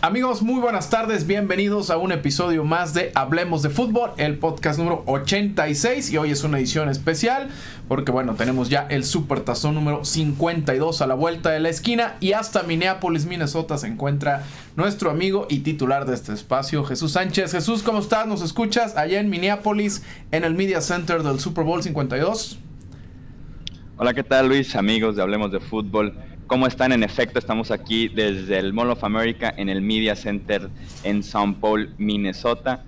Amigos, muy buenas tardes, bienvenidos a un episodio más de Hablemos de Fútbol, el podcast número 86 y hoy es una edición especial porque bueno, tenemos ya el Super Tazón número 52 a la vuelta de la esquina y hasta Minneapolis, Minnesota se encuentra nuestro amigo y titular de este espacio, Jesús Sánchez. Jesús, ¿cómo estás? ¿Nos escuchas allá en Minneapolis en el Media Center del Super Bowl 52? Hola, ¿qué tal Luis? Amigos de Hablemos de Fútbol. ¿Cómo están? En efecto, estamos aquí desde el Mall of America en el Media Center en St. Paul, Minnesota.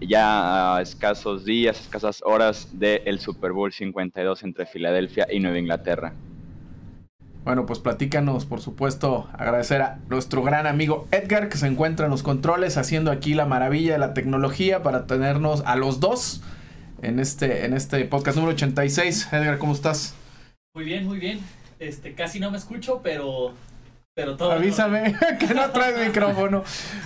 Ya a escasos días, escasas horas del Super Bowl 52 entre Filadelfia y Nueva Inglaterra. Bueno, pues platícanos, por supuesto, agradecer a nuestro gran amigo Edgar que se encuentra en los controles haciendo aquí la maravilla de la tecnología para tenernos a los dos en este, en este podcast número 86. Edgar, ¿cómo estás? Muy bien, muy bien. Este, casi no me escucho, pero pero todo Avísame que no traes micrófono.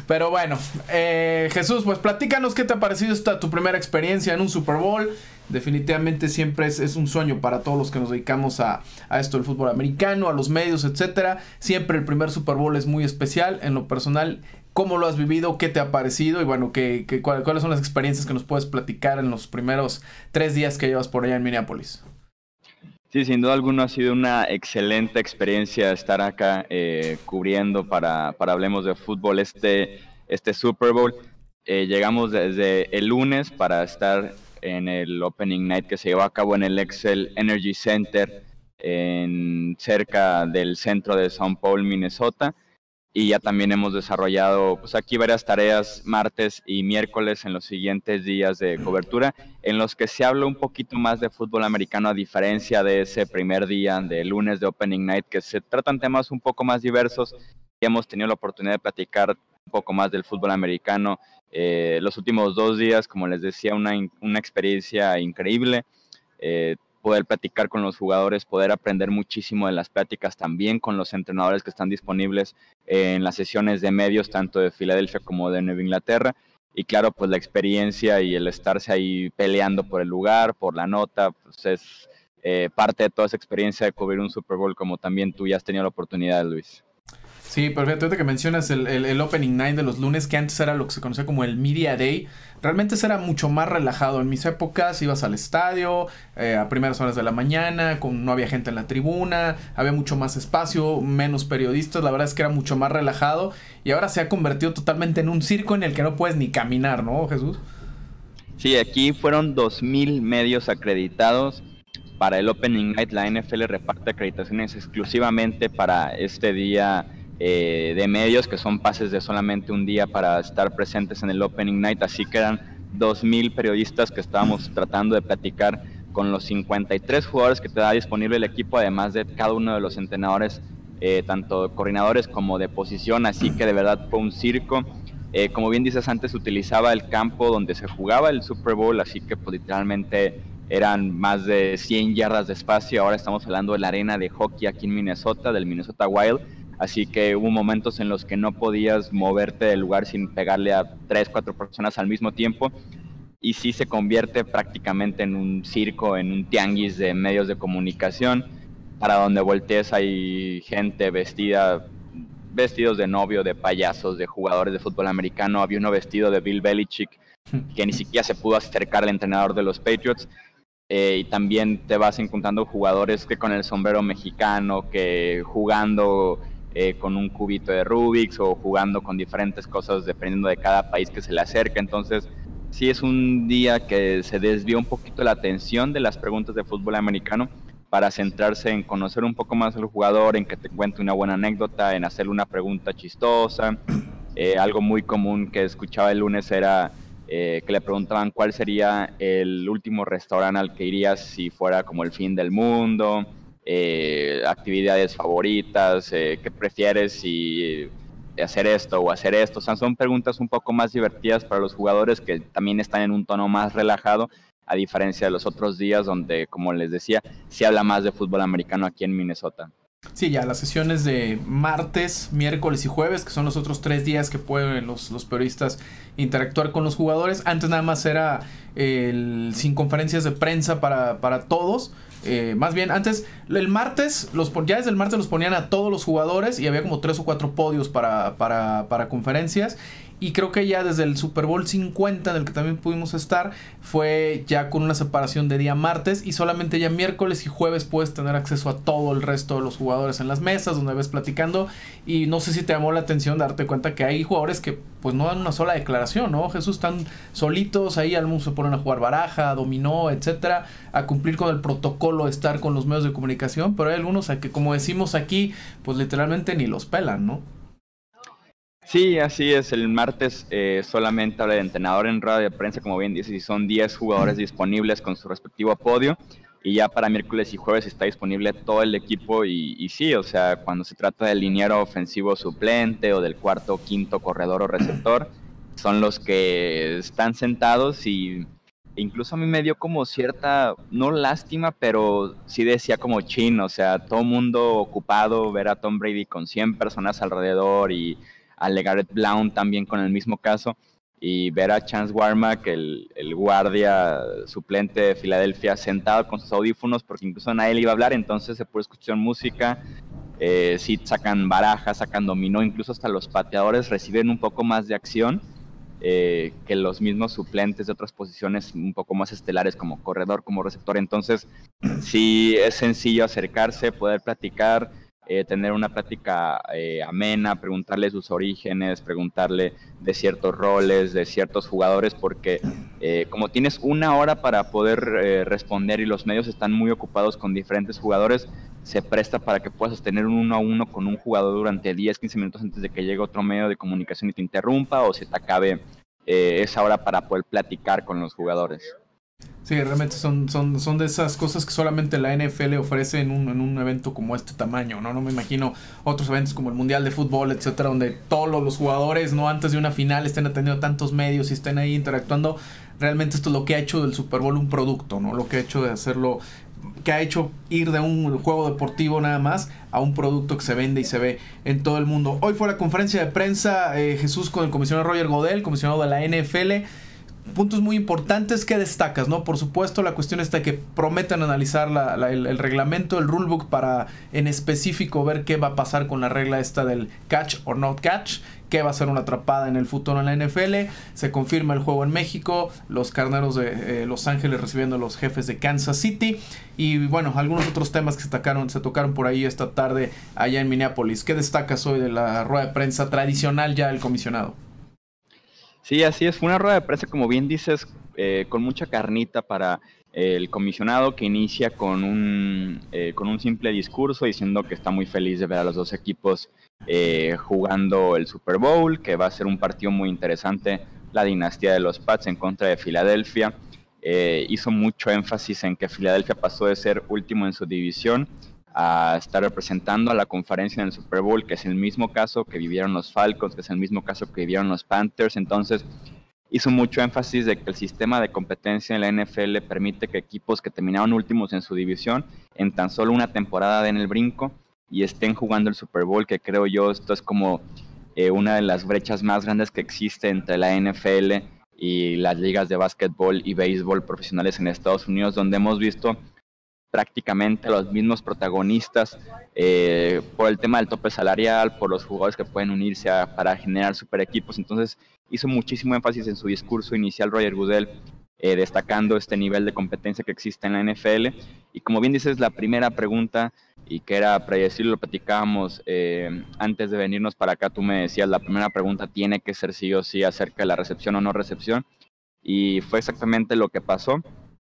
Pero bueno, eh, Jesús, pues platícanos qué te ha parecido esta tu primera experiencia en un Super Bowl. Definitivamente siempre es, un sueño para todos los que nos dedicamos a, esto del fútbol americano, a los medios, etcétera. Siempre el primer Super Bowl es muy especial. En lo personal, ¿cómo lo has vivido? ¿Qué te ha parecido? Y bueno, ¿qué, ¿cuáles son las experiencias que nos puedes platicar en los primeros tres días que llevas por allá en Minneapolis? Sí, sin duda alguna ha sido una excelente experiencia estar acá eh, cubriendo para, para, Hablemos de Fútbol este, este Super Bowl. Eh, llegamos desde el lunes para estar en el Opening Night que se llevó a cabo en el Excel Energy Center en, cerca del centro de São Paulo, Minnesota y ya también hemos desarrollado pues aquí varias tareas martes y miércoles en los siguientes días de cobertura en los que se habla un poquito más de fútbol americano a diferencia de ese primer día de lunes de Opening Night que se tratan temas un poco más diversos. Y hemos tenido la oportunidad de platicar un poco más del fútbol americano eh, los últimos dos días como les decía una, una experiencia increíble eh, poder platicar con los jugadores, poder aprender muchísimo de las pláticas también con los entrenadores que están disponibles en las sesiones de medios, tanto de Filadelfia como de Nueva Inglaterra. Y claro, pues la experiencia y el estarse ahí peleando por el lugar, por la nota, pues es eh, parte de toda esa experiencia de cubrir un Super Bowl como también tú ya has tenido la oportunidad, Luis. Sí, perfecto. Ahorita que mencionas el, el, Opening Night de los lunes, que antes era lo que se conocía como el Media Day, realmente era mucho más relajado. En mis épocas ibas al estadio eh, a primeras horas de la mañana, con, no había gente en la tribuna, había mucho más espacio, menos periodistas, la verdad es que era mucho más relajado y ahora se ha convertido totalmente en un circo en el que no puedes ni caminar, ¿no, Jesús? Sí, aquí fueron 2.000 medios acreditados. Para el Opening Night, la NFL reparte acreditaciones exclusivamente para este día eh, de medios, que son pases de solamente un día para estar presentes en el Opening Night, así que eran 2.000 periodistas que estábamos tratando de platicar con los 53 jugadores que te da disponible el equipo, además de cada uno de los entrenadores, eh, tanto coordinadores como de posición, así que de verdad fue un circo. Eh, como bien dices antes, utilizaba el campo donde se jugaba el Super Bowl, así que pues, literalmente eran más de 100 yardas de espacio. Ahora estamos hablando de la arena de hockey aquí en Minnesota, del Minnesota Wild, Así que hubo momentos en los que no podías moverte del lugar sin pegarle a tres, cuatro personas al mismo tiempo. Y sí se convierte prácticamente en un circo, en un tianguis de medios de comunicación. Para donde voltees hay gente vestida, vestidos de novio, de payasos, de jugadores de fútbol americano. Había uno vestido de Bill Belichick que ni siquiera se pudo acercar al entrenador de los Patriots. Eh, y también te vas encontrando jugadores que con el sombrero mexicano, que jugando eh, con un cubito de Rubik's o jugando con diferentes cosas dependiendo de cada país que se le acerca. Entonces, sí es un día que se desvió un poquito la atención de las preguntas de fútbol americano para centrarse en conocer un poco más al jugador, en que te cuente una buena anécdota, en hacerle una pregunta chistosa. Eh, algo muy común que escuchaba el lunes era eh, que le preguntaban cuál sería el último restaurante al que irías si fuera como el fin del mundo eh, actividades favoritas, eh, qué prefieres y hacer esto o hacer esto. O sea, son preguntas un poco más divertidas para los jugadores que también están en un tono más relajado, a diferencia de los otros días donde, como les decía, se habla más de fútbol americano aquí en Minnesota. Sí, ya las sesiones de martes, miércoles y jueves, que son los otros tres días que pueden los, los periodistas interactuar con los jugadores. Antes nada más era el, sin conferencias de prensa para, para todos eh, más bien, antes, el martes, los, ya desde el martes los ponían a todos los jugadores y había como tres o cuatro podios para, para, para conferencias. Y creo que ya desde el Super Bowl 50, del que también pudimos estar, fue ya con una separación de día martes y solamente ya miércoles y jueves puedes tener acceso a todo el resto de los jugadores en las mesas donde ves platicando. Y no sé si te llamó la atención darte cuenta que hay jugadores que pues no dan una sola declaración, ¿no? Jesús están solitos, ahí algunos se ponen a jugar baraja, dominó, etcétera, a cumplir con el protocolo de estar con los medios de comunicación, pero hay algunos a que como decimos aquí, pues literalmente ni los pelan, ¿no? Sí, así es. El martes eh, solamente habla de entrenador en rueda de prensa, como bien dices, y son 10 jugadores disponibles con su respectivo podio. Y ya para miércoles y jueves está disponible todo el equipo. Y, sí, o sea, cuando se trata del liniero ofensivo suplente o del cuarto o quinto corredor o receptor, son los que están sentados y incluso a mí me dio como cierta, no lástima, pero sí decía como chin, o sea, todo mundo ocupado, ver a Tom Brady con 100 personas alrededor y a Legaret Blount también con el mismo caso, y ver a Chance Warmack, el, el guardia suplente de Filadelfia, sentado con sus audífonos, porque incluso nadie le iba a hablar, entonces se puede escuchar música, eh, sí sacan barajas, sacan dominó, incluso hasta los pateadores reciben un poco más de acción. Eh, que los mismos suplentes de otras posiciones un poco más estelares como corredor, como receptor. Entonces, sí es sencillo acercarse, poder platicar, eh, tener una plática eh, amena, preguntarle sus orígenes, preguntarle de ciertos roles, de ciertos jugadores, porque eh, como tienes una hora para poder responder y los medios están muy ocupados con diferentes jugadores, se presta para que puedas tener un uno a uno con un jugador durante 10, 15 minutos antes de que llegue otro medio de comunicación y te interrumpa o se te acabe esa hora para poder platicar con los jugadores. Sí, realmente son, son, son de esas cosas que solamente la NFL ofrece en un, en un evento como este tamaño, ¿no? No me imagino otros eventos como el Mundial de Fútbol, etcétera, donde todos los, jugadores, ¿no? Antes de una final estén atendiendo tantos medios y estén ahí interactuando. Realmente esto es lo que ha hecho del Super Bowl un producto, ¿no? Lo que ha hecho de hacerlo que ha hecho ir de un juego deportivo nada más a un producto que se vende y se ve en todo el mundo. Hoy fue la conferencia de prensa eh, Jesús con el comisionado Roger Godel, comisionado de la NFL puntos muy importantes que destacas, ¿no? Por supuesto, la cuestión está que prometen analizar el, reglamento, el rulebook para en específico ver qué va a pasar con la regla esta del catch or not catch, qué va a ser una atrapada en el futuro en la NFL. Se confirma el juego en México, los carneros de eh, Los Ángeles recibiendo a los jefes de Kansas City y bueno, algunos otros temas que se tocaron, se tocaron por ahí esta tarde allá en Minneapolis. ¿Qué destacas hoy de la rueda de prensa tradicional ya del comisionado? Sí, así es. Fue una rueda de prensa, como bien dices, eh, con mucha carnita para el comisionado que inicia con un, eh, con un simple discurso diciendo que está muy feliz de ver a los dos equipos eh, jugando el Super Bowl, que va a ser un partido muy interesante, la dinastía de los Pats en contra de Filadelfia. hizo mucho énfasis en que Filadelfia pasó de ser último en su división a estar representando a la conferencia en el Super Bowl, que es el mismo caso que vivieron los Falcons, que es el mismo caso que vivieron los Panthers. Entonces, hizo mucho énfasis de que el sistema de competencia en la NFL permite que equipos que terminaron últimos en su división en tan solo una temporada den el brinco y estén jugando el Super Bowl, que creo yo esto es como eh, una de las brechas más grandes que existe entre la NFL y las ligas de básquetbol y béisbol profesionales en Estados Unidos, donde hemos visto prácticamente los mismos protagonistas eh, por el tema del tope salarial, por los jugadores que pueden unirse para generar super equipos. Entonces hizo muchísimo énfasis en su discurso inicial Roger Goodell, eh, destacando este nivel de competencia que existe en la NFL. Y como bien dices, la primera pregunta, y que era predecible, lo platicábamos eh, antes de venirnos para acá, tú me decías, la primera pregunta tiene que ser sí o sí acerca de la recepción o no recepción. Y fue exactamente lo que pasó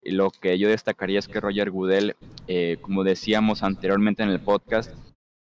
lo que yo destacaría es que Roger Goodell, eh, como decíamos anteriormente en el podcast,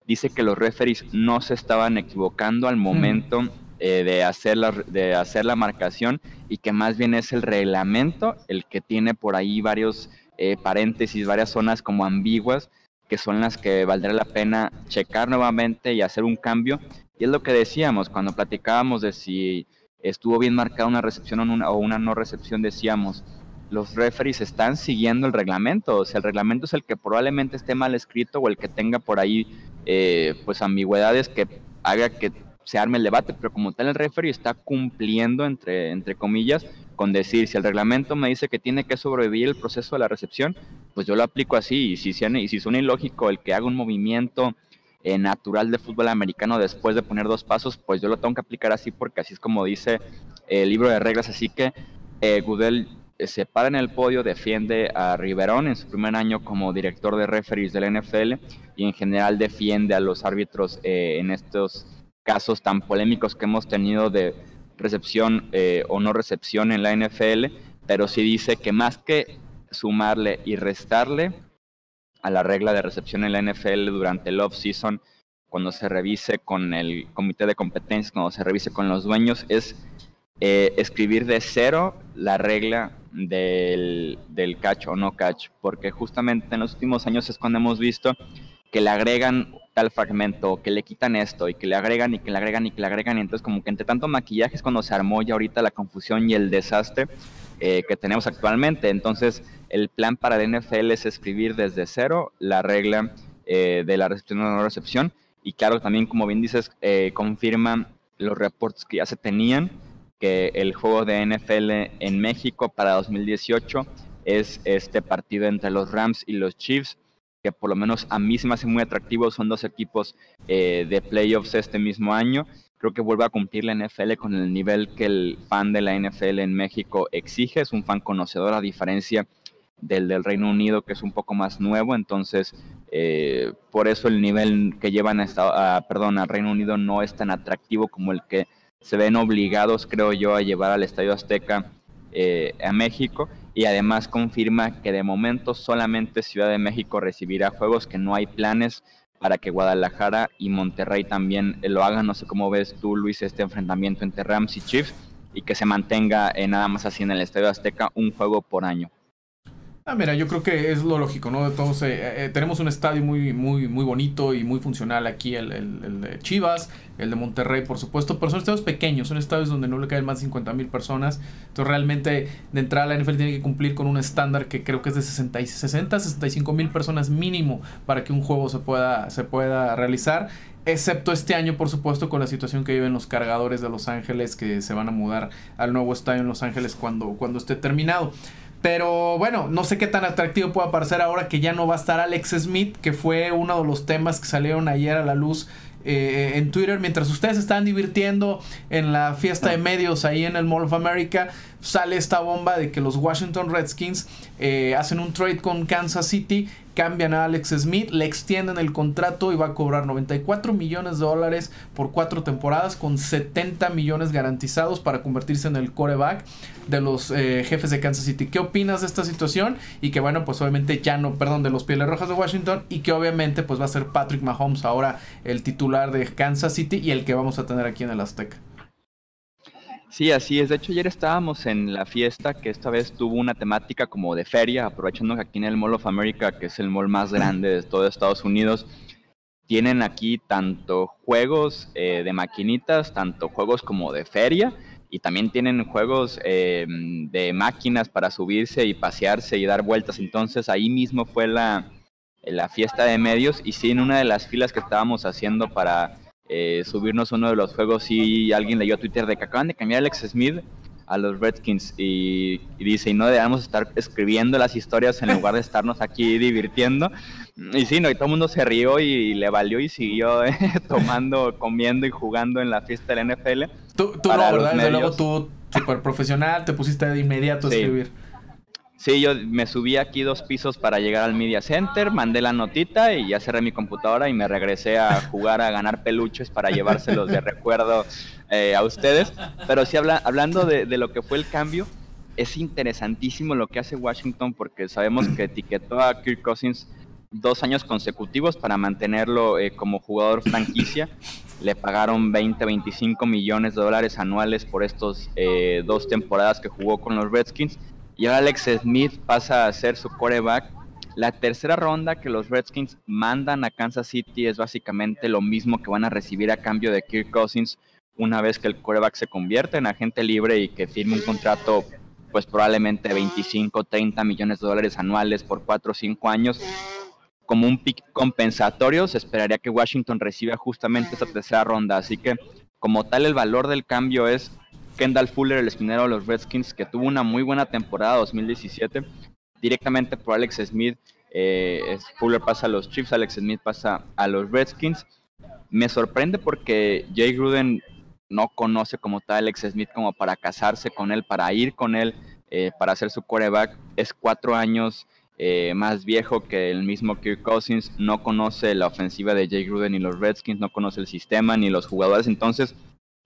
dice que los referees no se estaban equivocando al momento eh, de, hacer la, de hacer la marcación y que más bien es el reglamento el que tiene por ahí varios eh, paréntesis, varias zonas como ambiguas que son las que valdrá la pena checar nuevamente y hacer un cambio. Y es lo que decíamos cuando platicábamos de si estuvo bien marcada una recepción o una, o una no recepción, decíamos, los referees están siguiendo el reglamento. O sea, el reglamento es el que probablemente esté mal escrito o el que tenga por ahí eh, pues ambigüedades que haga que se arme el debate, pero como tal el referee está cumpliendo, entre, entre comillas, con decir, si el reglamento me dice que tiene que sobrevivir el proceso de la recepción, pues yo lo aplico así, y si, y si suena ilógico el que haga un movimiento eh, natural de fútbol americano después de poner dos pasos, pues yo lo tengo que aplicar así porque así es como dice el libro de reglas, así que eh, Goodell se para en el podio, defiende a Riverón en su primer año como director de referees del NFL y en general defiende a los árbitros eh, en estos casos tan polémicos que hemos tenido de recepción o no recepción en la NFL, pero sí dice que más que sumarle y restarle, a la regla de recepción en la NFL durante el off-season, cuando se revise con el comité de competencias, cuando se revise con los dueños, es eh, escribir de cero la regla del, del catch o no catch, porque justamente en los últimos años es cuando hemos visto que le agregan tal fragmento, que le quitan esto y que le agregan y que le agregan y que le agregan. Y entonces como que entre tanto maquillaje es cuando se armó ya ahorita la confusión y el desastre eh, que tenemos actualmente. Entonces el plan para el NFL es escribir desde cero la regla eh, de la recepción o no recepción. Y claro, también como bien dices, eh, confirma los reportes que ya se tenían, que el juego de NFL en México para 2018 es este partido entre los Rams y los Chiefs, que por lo menos a mí se me hace muy atractivo, son dos equipos eh, de playoffs este mismo año. Creo que vuelve a cumplir la NFL con el nivel que el fan de la NFL en México exige, es un fan conocedor a diferencia del del Reino Unido, que es un poco más nuevo, entonces eh, por eso el nivel que llevan a, perdón, al Reino Unido no es tan atractivo como el que se ven obligados, creo yo, a llevar al Estadio Azteca eh, a México y además confirma que de momento solamente Ciudad de México recibirá juegos, que no hay planes para que Guadalajara y Monterrey también lo hagan. No sé cómo ves tú, Luis, este enfrentamiento entre Rams y Chiefs y que se mantenga eh, nada más así en el Estadio Azteca un juego por año. Ah, mira, yo creo que es lo lógico, ¿no? Todos, eh, eh, tenemos un estadio muy, muy, muy bonito y muy funcional aquí, el, el, de Chivas, el de Monterrey, por supuesto, pero son estadios pequeños, son estadios donde no le caen más de 50 mil personas. Entonces, realmente, de entrada, la NFL tiene que cumplir con un estándar que creo que es de 60, 60 65 mil personas mínimo para que un juego se pueda, se pueda realizar. Excepto este año, por supuesto, con la situación que viven los cargadores de Los Ángeles, que se van a mudar al nuevo estadio en Los Ángeles cuando, cuando esté terminado. Pero bueno, no sé qué tan atractivo puede parecer ahora que ya no va a estar Alex Smith, que fue uno de los temas que salieron ayer a la luz eh, en Twitter. Mientras ustedes están divirtiendo en la fiesta de medios ahí en el Mall of America, sale esta bomba de que los Washington Redskins eh, hacen un trade con Kansas City cambian a Alex Smith, le extienden el contrato y va a cobrar 94 millones de dólares por cuatro temporadas con 70 millones garantizados para convertirse en el coreback de los eh, jefes de Kansas City. ¿Qué opinas de esta situación? Y que bueno, pues obviamente ya no, perdón, de los Pieles Rojas de Washington y que obviamente pues va a ser Patrick Mahomes ahora el titular de Kansas City y el que vamos a tener aquí en el Azteca. Sí, así es. De hecho, ayer estábamos en la fiesta que esta vez tuvo una temática como de feria, aprovechando que aquí en el Mall of America, que es el mall más grande de todo Estados Unidos, tienen aquí tanto juegos eh, de maquinitas, tanto juegos como de feria, y también tienen juegos eh, de máquinas para subirse y pasearse y dar vueltas. Entonces ahí mismo fue la, la fiesta de medios y sí, en una de las filas que estábamos haciendo para eh, subirnos uno de los juegos y alguien leyó Twitter de que acaban de cambiar Alex Smith a los Redskins y, dice, y no debemos estar escribiendo las historias en lugar de estarnos aquí divirtiendo. Y sí, no, y todo el mundo se rió y, le valió y siguió eh, tomando, comiendo y jugando en la fiesta de la NFL. Tú, tú no, ¿verdad? Desde luego tú, súper profesional, te pusiste de inmediato a escribir. Sí, yo me subí aquí dos pisos para llegar al Media Center, mandé la notita y ya cerré mi computadora y me regresé a jugar a ganar peluches para llevárselos de recuerdo eh, a ustedes. Pero sí, hablando de, lo que fue el cambio, es interesantísimo lo que hace Washington porque sabemos que etiquetó a Kirk Cousins dos años consecutivos para mantenerlo eh, como jugador franquicia. Le pagaron 20, 25 millones de dólares anuales por estos eh, dos temporadas que jugó con los Redskins y ahora Alex Smith pasa a ser su coreback. La tercera ronda que los Redskins mandan a Kansas City es básicamente lo mismo que van a recibir a cambio de Kirk Cousins una vez que el coreback se convierte en agente libre y que firme un contrato pues probablemente 25, 30 millones de dólares anuales por 4 o 5 años. Como un pick compensatorio, se esperaría que Washington reciba justamente esa tercera ronda. Así que como tal el valor del cambio es Kendall Fuller, el esquinero de los Redskins, que tuvo una muy buena temporada 2017, directamente por Alex Smith. Eh, Fuller pasa a los Chiefs, Alex Smith pasa a los Redskins. Me sorprende porque Jay Gruden no conoce como tal Alex Smith como para casarse con él, para ir con él, eh, para hacer su quarterback. Es cuatro años eh, más viejo que el mismo Kirk Cousins, no conoce la ofensiva de Jay Gruden ni los Redskins, no conoce el sistema ni los jugadores. Entonces,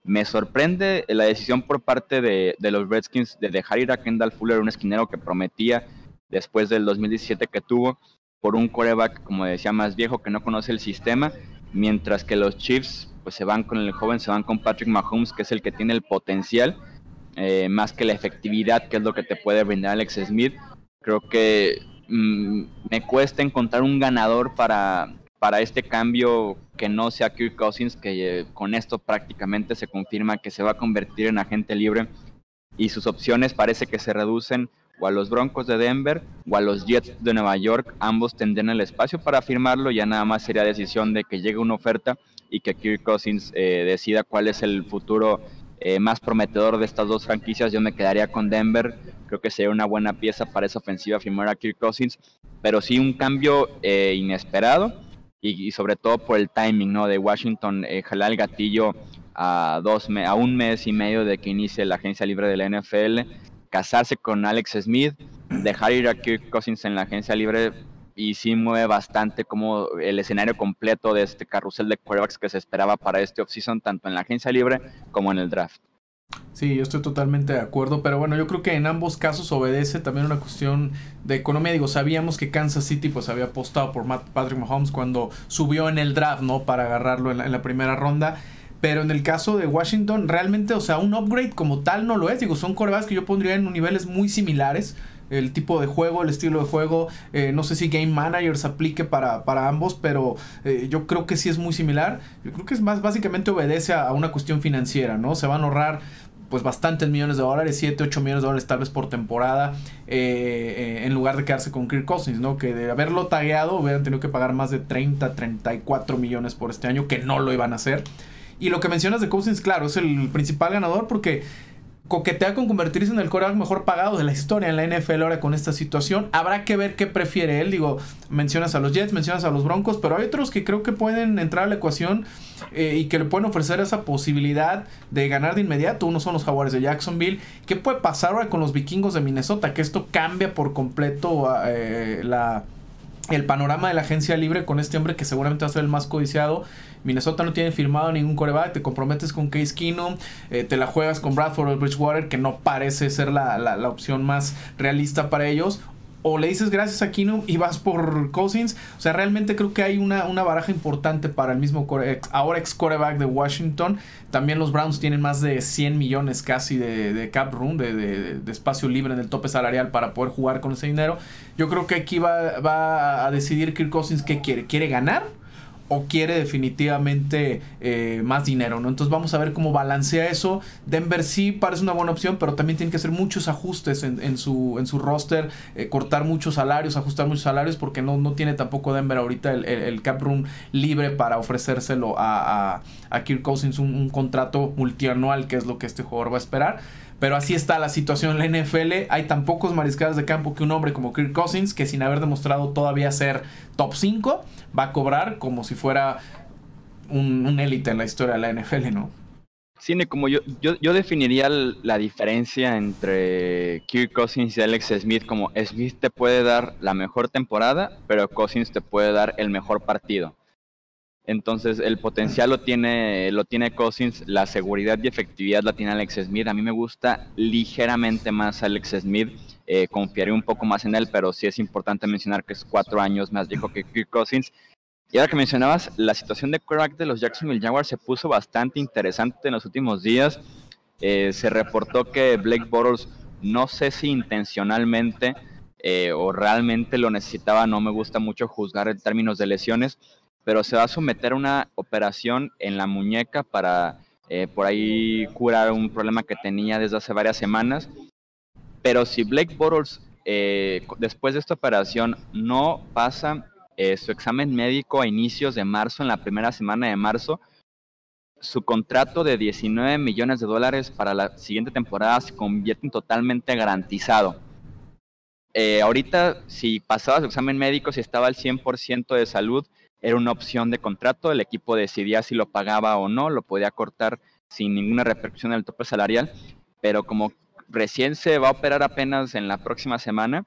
me sorprende la decisión por parte de, los Redskins de dejar ir a Kendall Fuller, un esquinero que prometía después del 2017 que tuvo, por un quarterback, como decía, más viejo que no conoce el sistema, mientras que los Chiefs pues se van con el joven, se van con Patrick Mahomes, que es el que tiene el potencial, eh, más que la efectividad, que es lo que te puede brindar Alex Smith. Creo que mm, me cuesta encontrar un ganador para, para este cambio que no sea Kirk Cousins, que eh, con esto prácticamente se confirma que se va a convertir en agente libre y sus opciones parece que se reducen o a los Broncos de Denver o a los Jets de Nueva York, ambos tendrían el espacio para firmarlo, ya nada más sería decisión de que llegue una oferta y que Kirk Cousins eh, decida cuál es el futuro eh, más prometedor de estas dos franquicias. Yo me quedaría con Denver, creo que sería una buena pieza para esa ofensiva firmar a Kirk Cousins, pero sí un cambio inesperado y, sobre todo por el timing ¿no? de Washington eh, jalar el gatillo a, dos a un mes y medio de que inicie la agencia libre de la NFL, casarse con Alex Smith, dejar ir a Kirk Cousins en la agencia libre y sí mueve bastante como el escenario completo de este carrusel de quarterbacks que se esperaba para este offseason, tanto en la agencia libre como en el draft. Sí, yo estoy totalmente de acuerdo, pero bueno, yo creo que en ambos casos obedece también una cuestión de economía. Digo, sabíamos que Kansas City pues había apostado por Patrick Mahomes cuando subió en el draft, ¿no? Para agarrarlo en la, primera ronda. Pero en el caso de Washington, realmente, o sea, un upgrade como tal no lo es. Digo, son corebacks que yo pondría en niveles muy similares. El tipo de juego, el estilo de juego. Eh, no sé si Game Manager se aplique para, para ambos, pero eh, yo creo que sí es muy similar. Yo creo que es más, básicamente obedece a, una cuestión financiera, ¿no? Se van a ahorrar pues bastantes millones de dólares, 7, 8 millones de dólares tal vez por temporada, eh, eh, en lugar de quedarse con Kirk Cousins, ¿no? Que de haberlo tagueado hubieran tenido que pagar más de 30, 34 millones por este año, que no lo iban a hacer. Y lo que mencionas de Cousins, claro, es el principal ganador porque coquetea con convertirse en el coreback mejor pagado de la historia en la NFL ahora con esta situación. Habrá que ver qué prefiere él. Digo, mencionas a los Jets, mencionas a los Broncos, pero hay otros que creo que pueden entrar a la ecuación eh, y que le pueden ofrecer esa posibilidad de ganar de inmediato. Uno son los Jaguares de Jacksonville. ¿Qué puede pasar ahora con los vikingos de Minnesota? Que esto cambia por completo eh, la el panorama de la agencia libre con este hombre que seguramente va a ser el más codiciado. Minnesota no tiene firmado ningún coreback, te comprometes con Case Keenum, eh, te la juegas con Bradford o Bridgewater, que no parece ser la, la opción más realista para ellos o le dices gracias a Keenum y vas por Cousins. O sea, realmente creo que hay una, una baraja importante para el mismo ahora ex coreback de Washington. También los Browns tienen más de 100 millones casi de, cap room, de, espacio libre en el tope salarial para poder jugar con ese dinero. Yo creo que aquí va, va a decidir Kirk Cousins qué quiere. ¿Quiere ganar? O quiere definitivamente eh, más dinero, ¿no? Entonces vamos a ver cómo balancea eso. Denver sí parece una buena opción, pero también tiene que hacer muchos ajustes en, su, en su roster, eh, cortar muchos salarios, ajustar muchos salarios, porque no, no tiene tampoco Denver ahorita el, cap room libre para ofrecérselo a, a, a Kirk Cousins un, un contrato multianual, que es lo que este jugador va a esperar. Pero así está la situación en la NFL. Hay tan pocos mariscales de campo que un hombre como Kirk Cousins, que sin haber demostrado todavía ser top 5, va a cobrar como si fuera un, élite en la historia de la NFL, ¿no? Sí, como yo, yo, definiría la diferencia entre Kirk Cousins y Alex Smith como Smith te puede dar la mejor temporada, pero Cousins te puede dar el mejor partido. Entonces el potencial lo tiene, lo tiene Cousins, la seguridad y efectividad la tiene Alex Smith. A mí me gusta ligeramente más Alex Smith, eh, confiaré un poco más en él, pero sí es importante mencionar que es cuatro años más viejo que Kirk Cousins. Y ahora que mencionabas, la situación de quarterback de los Jacksonville Jaguars se puso bastante interesante en los últimos días. Eh, se reportó que Blake Bortles, no sé si intencionalmente eh, o realmente lo necesitaba, no me gusta mucho juzgar en términos de lesiones, pero se va a someter a una operación en la muñeca para eh, por ahí curar un problema que tenía desde hace varias semanas. Pero si Blake Bortles eh, después de esta operación no pasa eh, su examen médico a inicios de marzo, en la primera semana de marzo, su contrato de 19 millones de dólares para la siguiente temporada se convierte en totalmente garantizado. Eh, ahorita, si pasaba su examen médico, si estaba al 100% de salud, era una opción de contrato. El equipo decidía si lo pagaba o no, lo podía cortar sin ninguna repercusión en el tope salarial. Pero como recién se va a operar apenas en la próxima semana,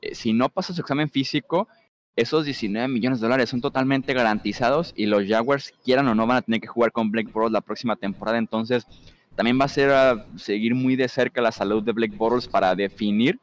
eh, si no pasa su examen físico, esos 19 millones de dólares son totalmente garantizados y los Jaguars, quieran o no, van a tener que jugar con Blake Bortles la próxima temporada. Entonces, también va a ser seguir muy de cerca la salud de Blake Bortles para definir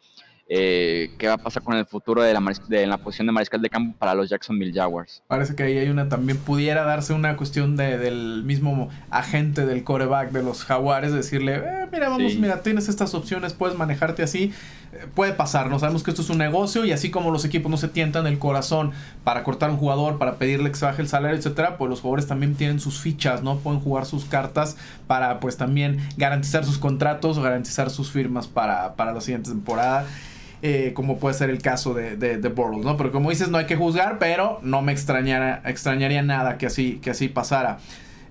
eh, qué va a pasar con el futuro de la, de la posición de mariscal de campo para los Jacksonville Jaguars. Parece que ahí hay una también pudiera darse una cuestión de, del mismo agente del coreback de los Jaguares, decirle, eh, mira, vamos, mira, tienes estas opciones, puedes manejarte así, eh, puede pasar, no sabemos que esto es un negocio y así como los equipos no se tientan el corazón para cortar un jugador, para pedirle que se baje el salario, etcétera, pues los jugadores también tienen sus fichas, ¿no? Pueden jugar sus cartas para pues también garantizar sus contratos o garantizar sus firmas para, para la siguiente temporada. Eh, como puede ser el caso de, de, de ¿no? Pero como dices, no hay que juzgar, pero no me extrañara, extrañaría nada que así, que así pasara.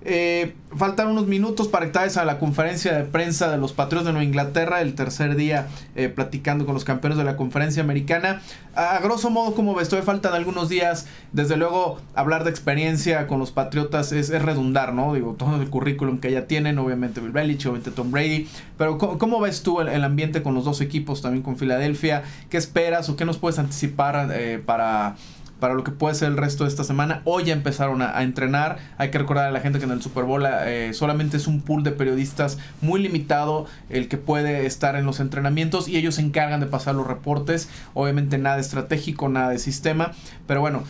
Eh, faltan unos minutos para que a la conferencia de prensa de los Patriots de Nueva Inglaterra, el tercer día eh, platicando con los campeones de la conferencia americana. A, grosso modo, como ves, todavía faltan algunos días. Desde luego, hablar de experiencia con los Patriotas es, redundar, ¿no? Digo, todo el currículum que ya tienen, obviamente Bill Belichick, obviamente Tom Brady. Pero, ¿cómo, ves tú el, ambiente con los dos equipos, también con Filadelfia? ¿Qué esperas o qué nos puedes anticipar eh, para para lo que puede ser el resto de esta semana. Hoy ya empezaron a, entrenar. Hay que recordar a la gente que en el Super Bowl eh, solamente es un pool de periodistas muy limitado el que puede estar en los entrenamientos y ellos se encargan de pasar los reportes. Obviamente nada estratégico, nada de sistema. Pero bueno,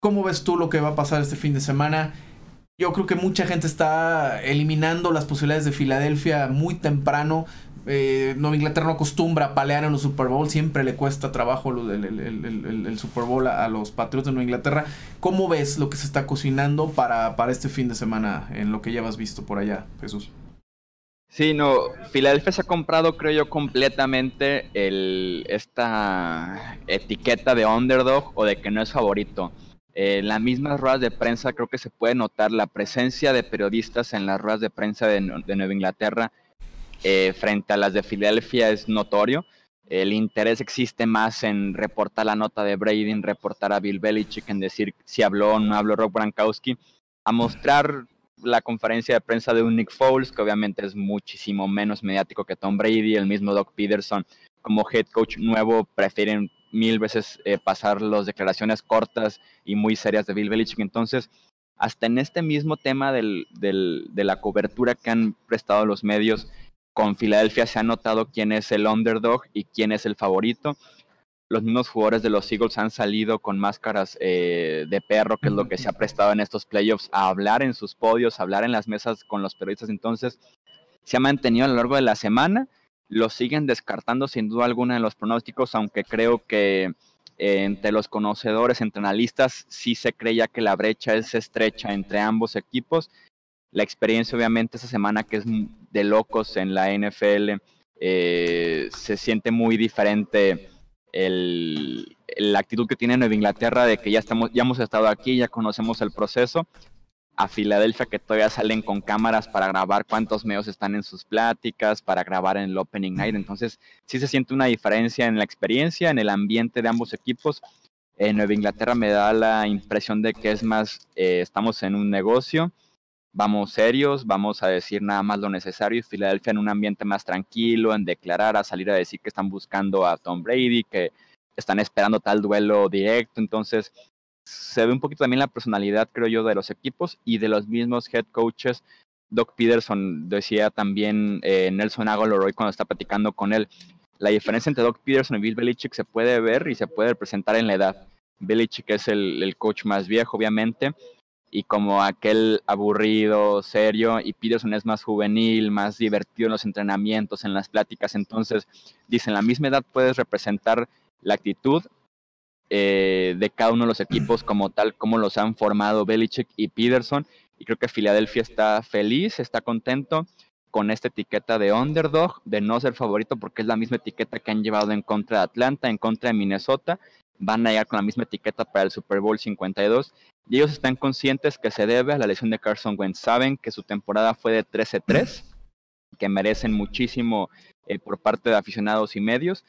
¿cómo ves tú lo que va a pasar este fin de semana? Yo creo que mucha gente está eliminando las posibilidades de Filadelfia muy temprano. Eh, Nueva Inglaterra no acostumbra a palear en los Super Bowl, siempre le cuesta trabajo el, Super Bowl a, los Patriots de Nueva Inglaterra. ¿Cómo ves lo que se está cocinando para, este fin de semana en lo que ya has visto por allá, Jesús? Sí, no, Filadelfia se ha comprado, creo yo, completamente esta etiqueta de underdog o de que no es favorito. en las mismas ruedas de prensa creo que se puede notar la presencia de periodistas en las ruedas de prensa de Nueva Inglaterra eh, frente a las de Filadelfia es notorio. El interés existe más en reportar la nota de Brady, en reportar a Bill Belichick, en decir si habló o no habló Rob Gronkowski, a mostrar la conferencia de prensa de un Nick Foles, que obviamente es muchísimo menos mediático que Tom Brady, el mismo Doc Peterson, como head coach nuevo, prefieren mil veces eh, pasar las declaraciones cortas y muy serias de Bill Belichick. Entonces, hasta en este mismo tema del, de la cobertura que han prestado los medios, con Filadelfia se ha notado quién es el underdog y quién es el favorito. Los mismos jugadores de los Eagles han salido con máscaras eh, de perro, que es lo que se ha prestado en estos playoffs, a hablar en sus podios, a hablar en las mesas con los periodistas. Entonces, se ha mantenido a lo largo de la semana. Lo siguen descartando sin duda alguna en los pronósticos, aunque creo que eh, entre los conocedores, entre analistas, sí se creía que la brecha es estrecha entre ambos equipos la experiencia obviamente esa semana que es de locos en la NFL, eh, se siente muy diferente el, la actitud que tiene Nueva Inglaterra de que ya, estamos, ya hemos estado aquí, ya conocemos el proceso, a Filadelfia que todavía salen con cámaras para grabar cuántos medios están en sus pláticas, para grabar en el Opening Night, entonces sí se siente una diferencia en la experiencia, en el ambiente de ambos equipos. En Nueva Inglaterra me da la impresión de que es más, eh, estamos en un negocio, vamos serios, vamos a decir nada más lo necesario Filadelfia en un ambiente más tranquilo, en declarar, a salir a decir que están buscando a Tom Brady, que están esperando tal duelo directo, entonces se ve un poquito también la personalidad, creo yo, de los equipos y de los mismos head coaches. Doc Peterson decía también eh, Nelson Aguilar hoy cuando está platicando con él, la diferencia entre Doc Peterson y Bill Belichick se puede ver y se puede presentar en la edad. Belichick es el, el coach más viejo, obviamente, y como aquel aburrido, serio, y Peterson es más juvenil, más divertido en los entrenamientos, en las pláticas. Entonces, dicen, la misma edad puedes representar la actitud eh, de cada uno de los equipos como tal, como los han formado Belichick y Peterson. Y creo que Filadelfia está feliz, está contento con esta etiqueta de underdog, de no ser favorito, porque es la misma etiqueta que han llevado en contra de Atlanta, en contra de Minnesota van a llegar con la misma etiqueta para el Super Bowl 52 y ellos están conscientes que se debe a la lesión de Carson Wentz. Saben que su temporada fue de 13-3, que merecen muchísimo eh, por parte de aficionados y medios.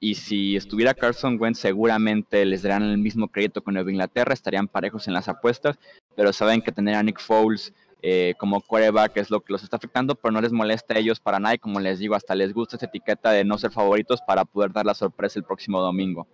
Y si estuviera Carson Wentz, seguramente les darán el mismo crédito con Nueva Inglaterra, estarían parejos en las apuestas, pero saben que tener a Nick Foles eh, como quarterback es lo que los está afectando, pero no les molesta a ellos para nada. Y como les digo, hasta les gusta esa etiqueta de no ser favoritos para poder dar la sorpresa el próximo domingo.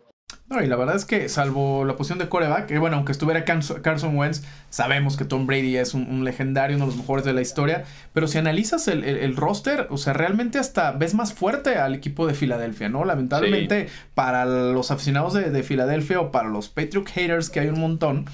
No, y la verdad es que salvo la posición de coreback, que bueno, aunque estuviera Carson Wentz, sabemos que Tom Brady es un, legendario, uno de los mejores de la historia, pero si analizas el, roster, o sea, realmente hasta ves más fuerte al equipo de Filadelfia, ¿no? Lamentablemente para los aficionados de, de Filadelfia o para los Patriot haters, que hay un montón,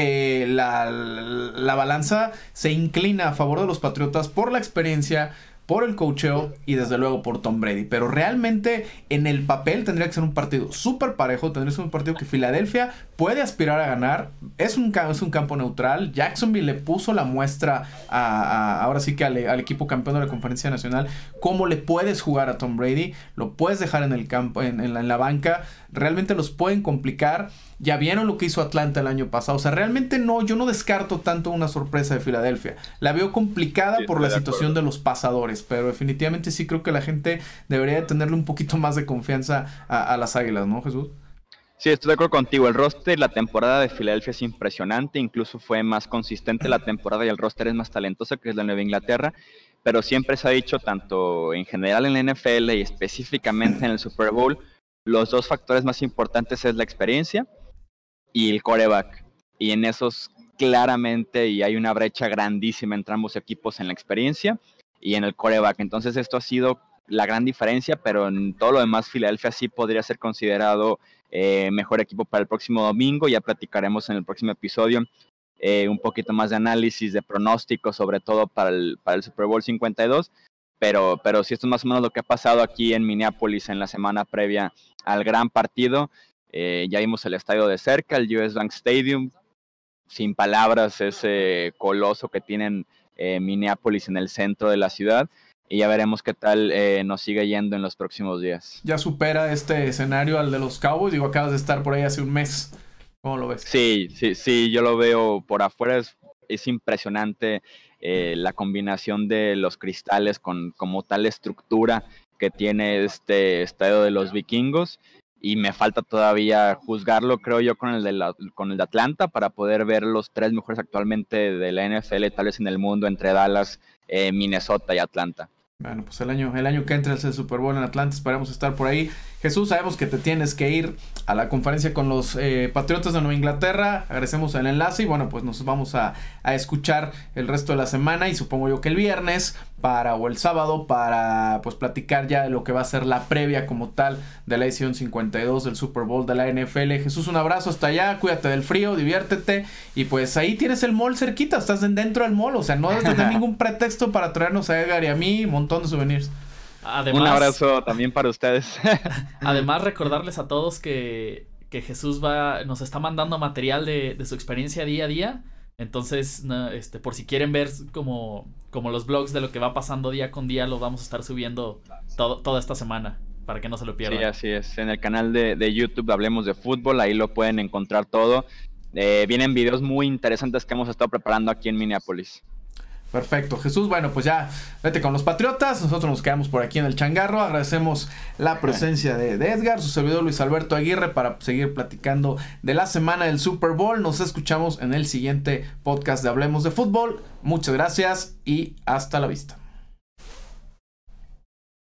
eh, la, la, balanza se inclina a favor de los Patriotas por la experiencia, por el coacheo y desde luego por Tom Brady. Pero realmente en el papel tendría que ser un partido súper parejo, tendría que ser un partido que Filadelfia puede aspirar a ganar. Es un, es un campo neutral. Jacksonville le puso la muestra a, ahora sí que al, equipo campeón de la conferencia nacional. Cómo le puedes jugar a Tom Brady. Lo puedes dejar en el campo, en la banca. Realmente los pueden complicar. Ya vieron lo que hizo Atlanta el año pasado. O sea, realmente no, yo no descarto tanto una sorpresa de Filadelfia. La veo complicada por la situación de los pasadores, pero definitivamente sí creo que la gente debería tenerle un poquito más de confianza a, las Águilas, ¿no, Jesús? Sí, estoy de acuerdo contigo. El roster, la temporada de Filadelfia es impresionante. Incluso fue más consistente la temporada y el roster es más talentoso que es la Nueva Inglaterra. Pero siempre se ha dicho, tanto en general en la NFL y específicamente en el Super Bowl, los dos factores más importantes es la experiencia y el coreback. Y en esos claramente y hay una brecha grandísima entre ambos equipos en la experiencia y en el coreback. Entonces esto ha sido la gran diferencia, pero en todo lo demás Filadelfia sí podría ser considerado eh, mejor equipo para el próximo domingo. Ya platicaremos en el próximo episodio eh, un poquito más de análisis, de pronóstico, sobre todo para el, para el Super Bowl 52. Pero, pero sí, esto es más o menos lo que ha pasado aquí en Minneapolis en la semana previa al gran partido. Eh, ya vimos el estadio de cerca, el US Bank Stadium, sin palabras, ese coloso que tienen eh, Minneapolis en el centro de la ciudad. Y ya veremos qué tal eh, nos sigue yendo en los próximos días. Ya supera este escenario al de los Cowboys. Digo, acabas de estar por ahí hace un mes. ¿Cómo lo ves? Sí, sí, sí, yo lo veo por afuera. Es, es impresionante la combinación de los cristales con como tal estructura que tiene este estadio de los vikingos y me falta todavía juzgarlo, creo yo, con el, de la, con el de Atlanta para poder ver los tres mejores actualmente de la NFL, tal vez en el mundo, entre Dallas, eh, Minnesota y Atlanta. Bueno, pues el año, el año que entra es el Super Bowl en Atlanta, esperamos estar por ahí. Jesús, sabemos que te tienes que ir a la conferencia con los eh, Patriotas de Nueva Inglaterra. Agradecemos el enlace y bueno, pues nos vamos a, a, escuchar el resto de la semana y supongo yo que el viernes para o el sábado para pues platicar ya de lo que va a ser la previa como tal de la edición 52 del Super Bowl de la NFL. Jesús, un abrazo hasta allá, cuídate del frío, diviértete y pues ahí tienes el mall cerquita, estás dentro del mall, o sea, no debes tener ningún pretexto para traernos a Edgar y a mí un montón de souvenirs. Un abrazo también para ustedes. además, recordarles a todos que, que Jesús va, nos está mandando material de, de, su experiencia día a día. Entonces, este, por si quieren ver como, como los blogs de lo que va pasando día con día, lo vamos a estar subiendo todo, toda esta semana para que no se lo pierdan. Sí, así es. En el canal de, de YouTube Hablemos de Fútbol, ahí lo pueden encontrar todo. Eh, vienen videos muy interesantes que hemos estado preparando aquí en Minneapolis. Perfecto, Jesús. Bueno, pues ya vete con los Patriotas. Nosotros nos quedamos por aquí en el changarro. Agradecemos la presencia de, Edgar, su servidor Luis Alberto Aguirre, para seguir platicando de la semana del Super Bowl. Nos escuchamos en el siguiente podcast de Hablemos de Fútbol. Muchas gracias y hasta la vista.